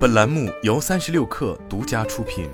本栏目由三十六氪独家出品。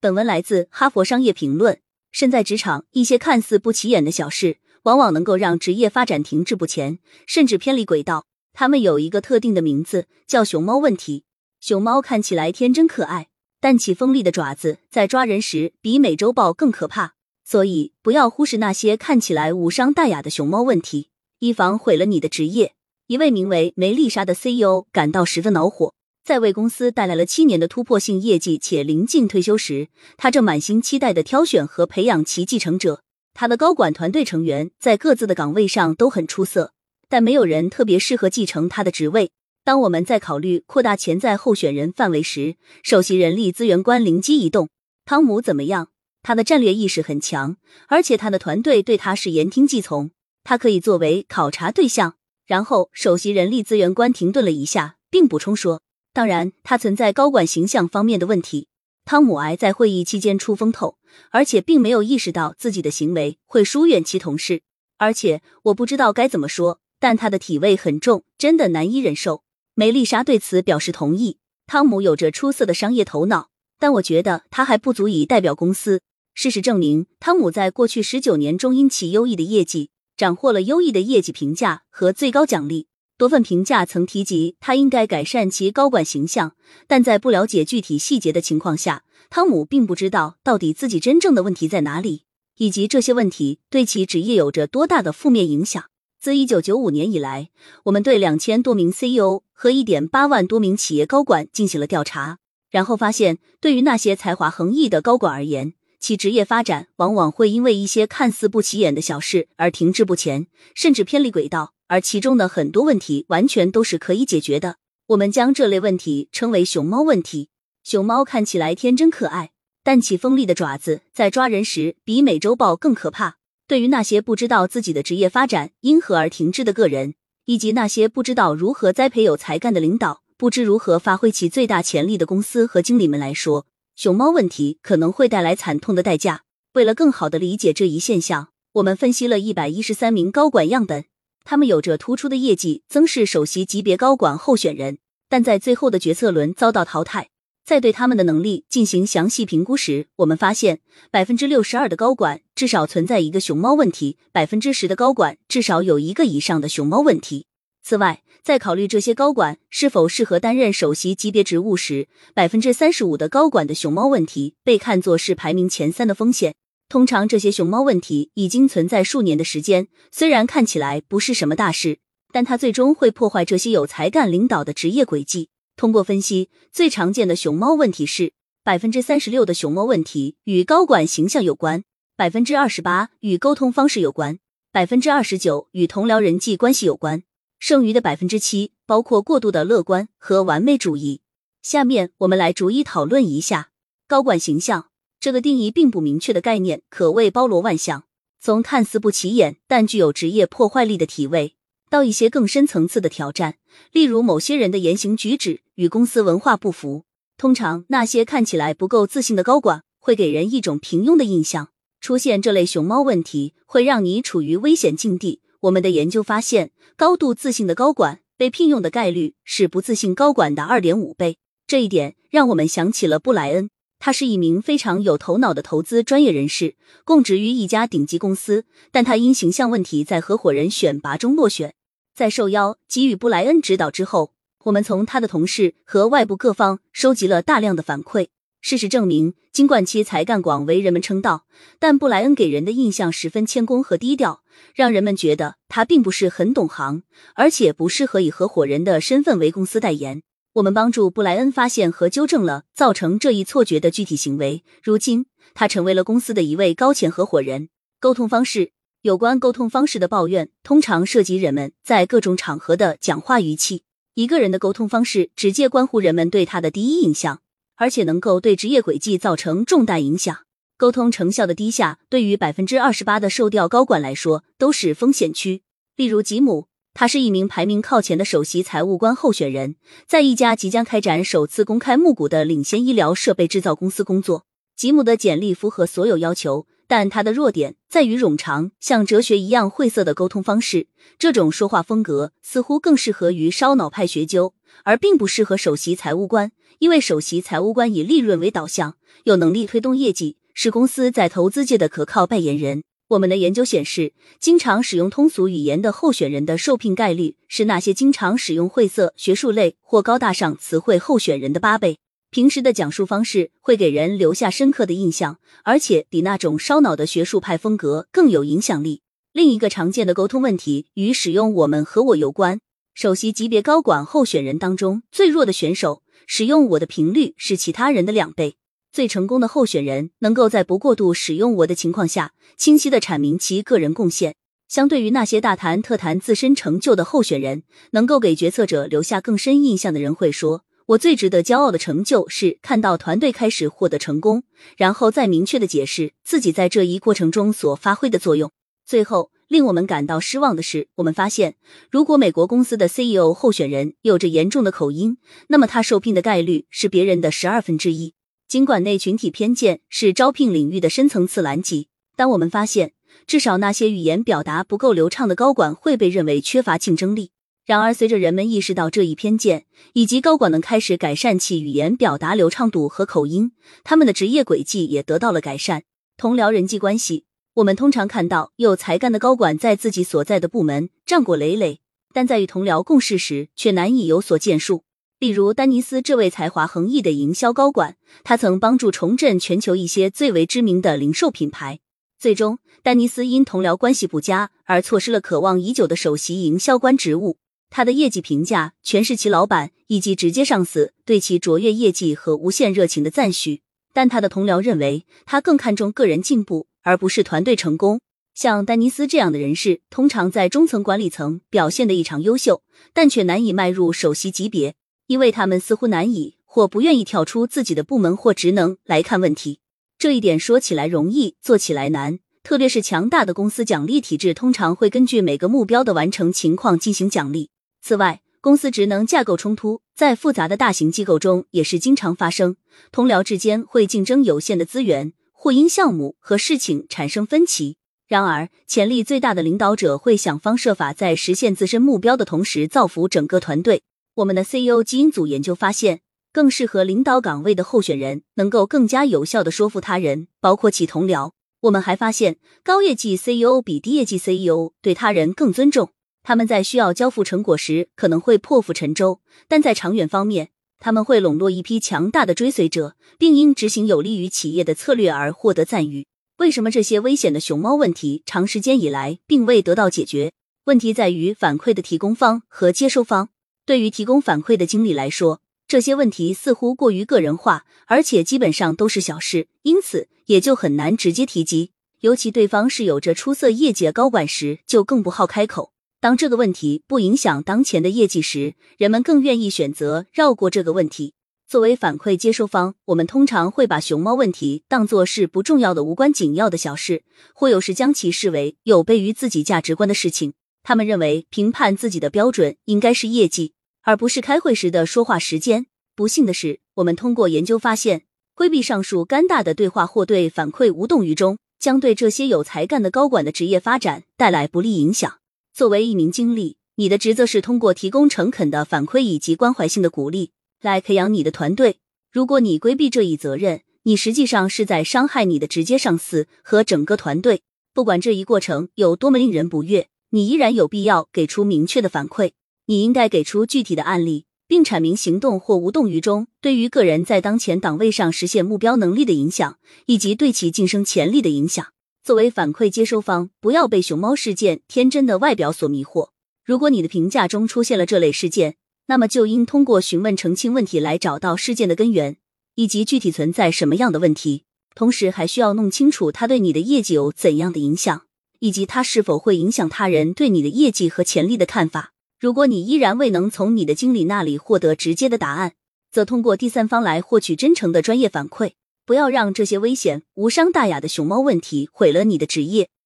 本文来自《哈佛商业评论》。身在职场，一些看似不起眼的小事，往往能够让职业发展停滞不前，甚至偏离轨道。他们有一个特定的名字，叫“熊猫问题”。熊猫看起来天真可爱，但其锋利的爪子在抓人时比美洲豹更可怕。所以，不要忽视那些看起来无伤大雅的熊猫问题，以防毁了你的职业。一位名为梅丽莎的 CEO 感到十分恼火，在为公司带来了七年的突破性业绩且临近退休时，他正满心期待的挑选和培养其继承者。他的高管团队成员在各自的岗位上都很出色，但没有人特别适合继承他的职位。当我们在考虑扩大潜在候选人范围时，首席人力资源官灵机一动：汤姆怎么样？他的战略意识很强，而且他的团队对他是言听计从，他可以作为考察对象。然后，首席人力资源官停顿了一下，并补充说：“当然，他存在高管形象方面的问题。汤姆埃在会议期间出风头，而且并没有意识到自己的行为会疏远其同事。而且，我不知道该怎么说，但他的体味很重，真的难以忍受。”梅丽莎对此表示同意。汤姆有着出色的商业头脑，但我觉得他还不足以代表公司。事实证明，汤姆在过去十九年中因其优异的业绩。斩获了优异的业绩评价和最高奖励。多份评价曾提及他应该改善其高管形象，但在不了解具体细节的情况下，汤姆并不知道到底自己真正的问题在哪里，以及这些问题对其职业有着多大的负面影响。自一九九五年以来，我们对两千多名 CEO 和一点八万多名企业高管进行了调查，然后发现，对于那些才华横溢的高管而言，其职业发展往往会因为一些看似不起眼的小事而停滞不前，甚至偏离轨道，而其中的很多问题完全都是可以解决的。我们将这类问题称为“熊猫问题”。熊猫看起来天真可爱，但其锋利的爪子在抓人时比美洲豹更可怕。对于那些不知道自己的职业发展因何而停滞的个人，以及那些不知道如何栽培有才干的领导、不知如何发挥其最大潜力的公司和经理们来说，熊猫问题可能会带来惨痛的代价。为了更好的理解这一现象，我们分析了一百一十三名高管样本，他们有着突出的业绩，曾是首席级别高管候选人，但在最后的决策轮遭到淘汰。在对他们的能力进行详细评估时，我们发现百分之六十二的高管至少存在一个熊猫问题，百分之十的高管至少有一个以上的熊猫问题。此外，在考虑这些高管是否适合担任首席级别职务时，百分之三十五的高管的熊猫问题被看作是排名前三的风险。通常，这些熊猫问题已经存在数年的时间，虽然看起来不是什么大事，但它最终会破坏这些有才干领导的职业轨迹。通过分析，最常见的熊猫问题是百分之三十六的熊猫问题与高管形象有关，百分之二十八与沟通方式有关，百分之二十九与同僚人际关系有关。剩余的百分之七包括过度的乐观和完美主义。下面我们来逐一讨论一下高管形象这个定义并不明确的概念，可谓包罗万象。从看似不起眼但具有职业破坏力的体位，到一些更深层次的挑战，例如某些人的言行举止与公司文化不符。通常，那些看起来不够自信的高管会给人一种平庸的印象。出现这类熊猫问题，会让你处于危险境地。我们的研究发现，高度自信的高管被聘用的概率是不自信高管的二点五倍。这一点让我们想起了布莱恩，他是一名非常有头脑的投资专业人士，供职于一家顶级公司，但他因形象问题在合伙人选拔中落选。在受邀给予布莱恩指导之后，我们从他的同事和外部各方收集了大量的反馈。事实证明，尽管其才干广为人们称道，但布莱恩给人的印象十分谦恭和低调，让人们觉得他并不是很懂行，而且不适合以合伙人的身份为公司代言。我们帮助布莱恩发现和纠正了造成这一错觉的具体行为。如今，他成为了公司的一位高潜合伙人。沟通方式，有关沟通方式的抱怨通常涉及人们在各种场合的讲话语气。一个人的沟通方式直接关乎人们对他的第一印象。而且能够对职业轨迹造成重大影响。沟通成效的低下，对于百分之二十八的受调高管来说都是风险区。例如吉姆，他是一名排名靠前的首席财务官候选人，在一家即将开展首次公开募股的领先医疗设备制造公司工作。吉姆的简历符合所有要求，但他的弱点在于冗长，像哲学一样晦涩的沟通方式。这种说话风格似乎更适合于烧脑派学究，而并不适合首席财务官，因为首席财务官以利润为导向，有能力推动业绩，是公司在投资界的可靠代言人。我们的研究显示，经常使用通俗语言的候选人的受聘概率是那些经常使用晦涩、学术类或高大上词汇候选人的八倍。平时的讲述方式会给人留下深刻的印象，而且比那种烧脑的学术派风格更有影响力。另一个常见的沟通问题与使用“我们”和“我”有关。首席级别高管候选人当中最弱的选手使用“我”的频率是其他人的两倍。最成功的候选人能够在不过度使用我的情况下，清晰的阐明其个人贡献。相对于那些大谈特谈自身成就的候选人，能够给决策者留下更深印象的人会说：“我最值得骄傲的成就是看到团队开始获得成功，然后再明确的解释自己在这一过程中所发挥的作用。”最后，令我们感到失望的是，我们发现，如果美国公司的 CEO 候选人有着严重的口音，那么他受聘的概率是别人的十二分之一。尽管内群体偏见是招聘领域的深层次拦截，但我们发现，至少那些语言表达不够流畅的高管会被认为缺乏竞争力。然而，随着人们意识到这一偏见，以及高管们开始改善其语言表达流畅度和口音，他们的职业轨迹也得到了改善。同僚人际关系，我们通常看到有才干的高管在自己所在的部门战果累累，但在与同僚共事时却难以有所建树。例如，丹尼斯这位才华横溢的营销高管，他曾帮助重振全球一些最为知名的零售品牌。最终，丹尼斯因同僚关系不佳而错失了渴望已久的首席营销官职务。他的业绩评价全是其老板以及直接上司对其卓越业绩和无限热情的赞许，但他的同僚认为他更看重个人进步而不是团队成功。像丹尼斯这样的人士，通常在中层管理层表现的异常优秀，但却难以迈入首席级别。因为他们似乎难以或不愿意跳出自己的部门或职能来看问题，这一点说起来容易，做起来难。特别是强大的公司奖励体制通常会根据每个目标的完成情况进行奖励。此外，公司职能架构冲突在复杂的大型机构中也是经常发生，同僚之间会竞争有限的资源，或因项目和事情产生分歧。然而，潜力最大的领导者会想方设法在实现自身目标的同时造福整个团队。我们的 CEO 基因组研究发现，更适合领导岗位的候选人能够更加有效的说服他人，包括其同僚。我们还发现，高业绩 CEO 比低业绩 CEO 对他人更尊重。他们在需要交付成果时可能会破釜沉舟，但在长远方面，他们会笼络一批强大的追随者，并因执行有利于企业的策略而获得赞誉。为什么这些危险的熊猫问题长时间以来并未得到解决？问题在于反馈的提供方和接收方。对于提供反馈的经理来说，这些问题似乎过于个人化，而且基本上都是小事，因此也就很难直接提及。尤其对方是有着出色业绩的高管时，就更不好开口。当这个问题不影响当前的业绩时，人们更愿意选择绕过这个问题。作为反馈接收方，我们通常会把熊猫问题当作是不重要的、无关紧要的小事，或有时将其视为有悖于自己价值观的事情。他们认为评判自己的标准应该是业绩。而不是开会时的说话时间。不幸的是，我们通过研究发现，规避上述尴尬的对话或对反馈无动于衷，将对这些有才干的高管的职业发展带来不利影响。作为一名经理，你的职责是通过提供诚恳的反馈以及关怀性的鼓励，来培养你的团队。如果你规避这一责任，你实际上是在伤害你的直接上司和整个团队。不管这一过程有多么令人不悦，你依然有必要给出明确的反馈。你应该给出具体的案例，并阐明行动或无动于衷对于个人在当前岗位上实现目标能力的影响，以及对其晋升潜力的影响。作为反馈接收方，不要被熊猫事件天真的外表所迷惑。如果你的评价中出现了这类事件，那么就应通过询问澄清问题来找到事件的根源，以及具体存在什么样的问题。同时，还需要弄清楚它对你的业绩有怎样的影响，以及它是否会影响他人对你的业绩和潜力的看法。如果你依然未能从你的经理那里获得直接的答案，则通过第三方来获取真诚的专业反馈。不要让这些危险、无伤大雅的熊猫问题毁了你的职业。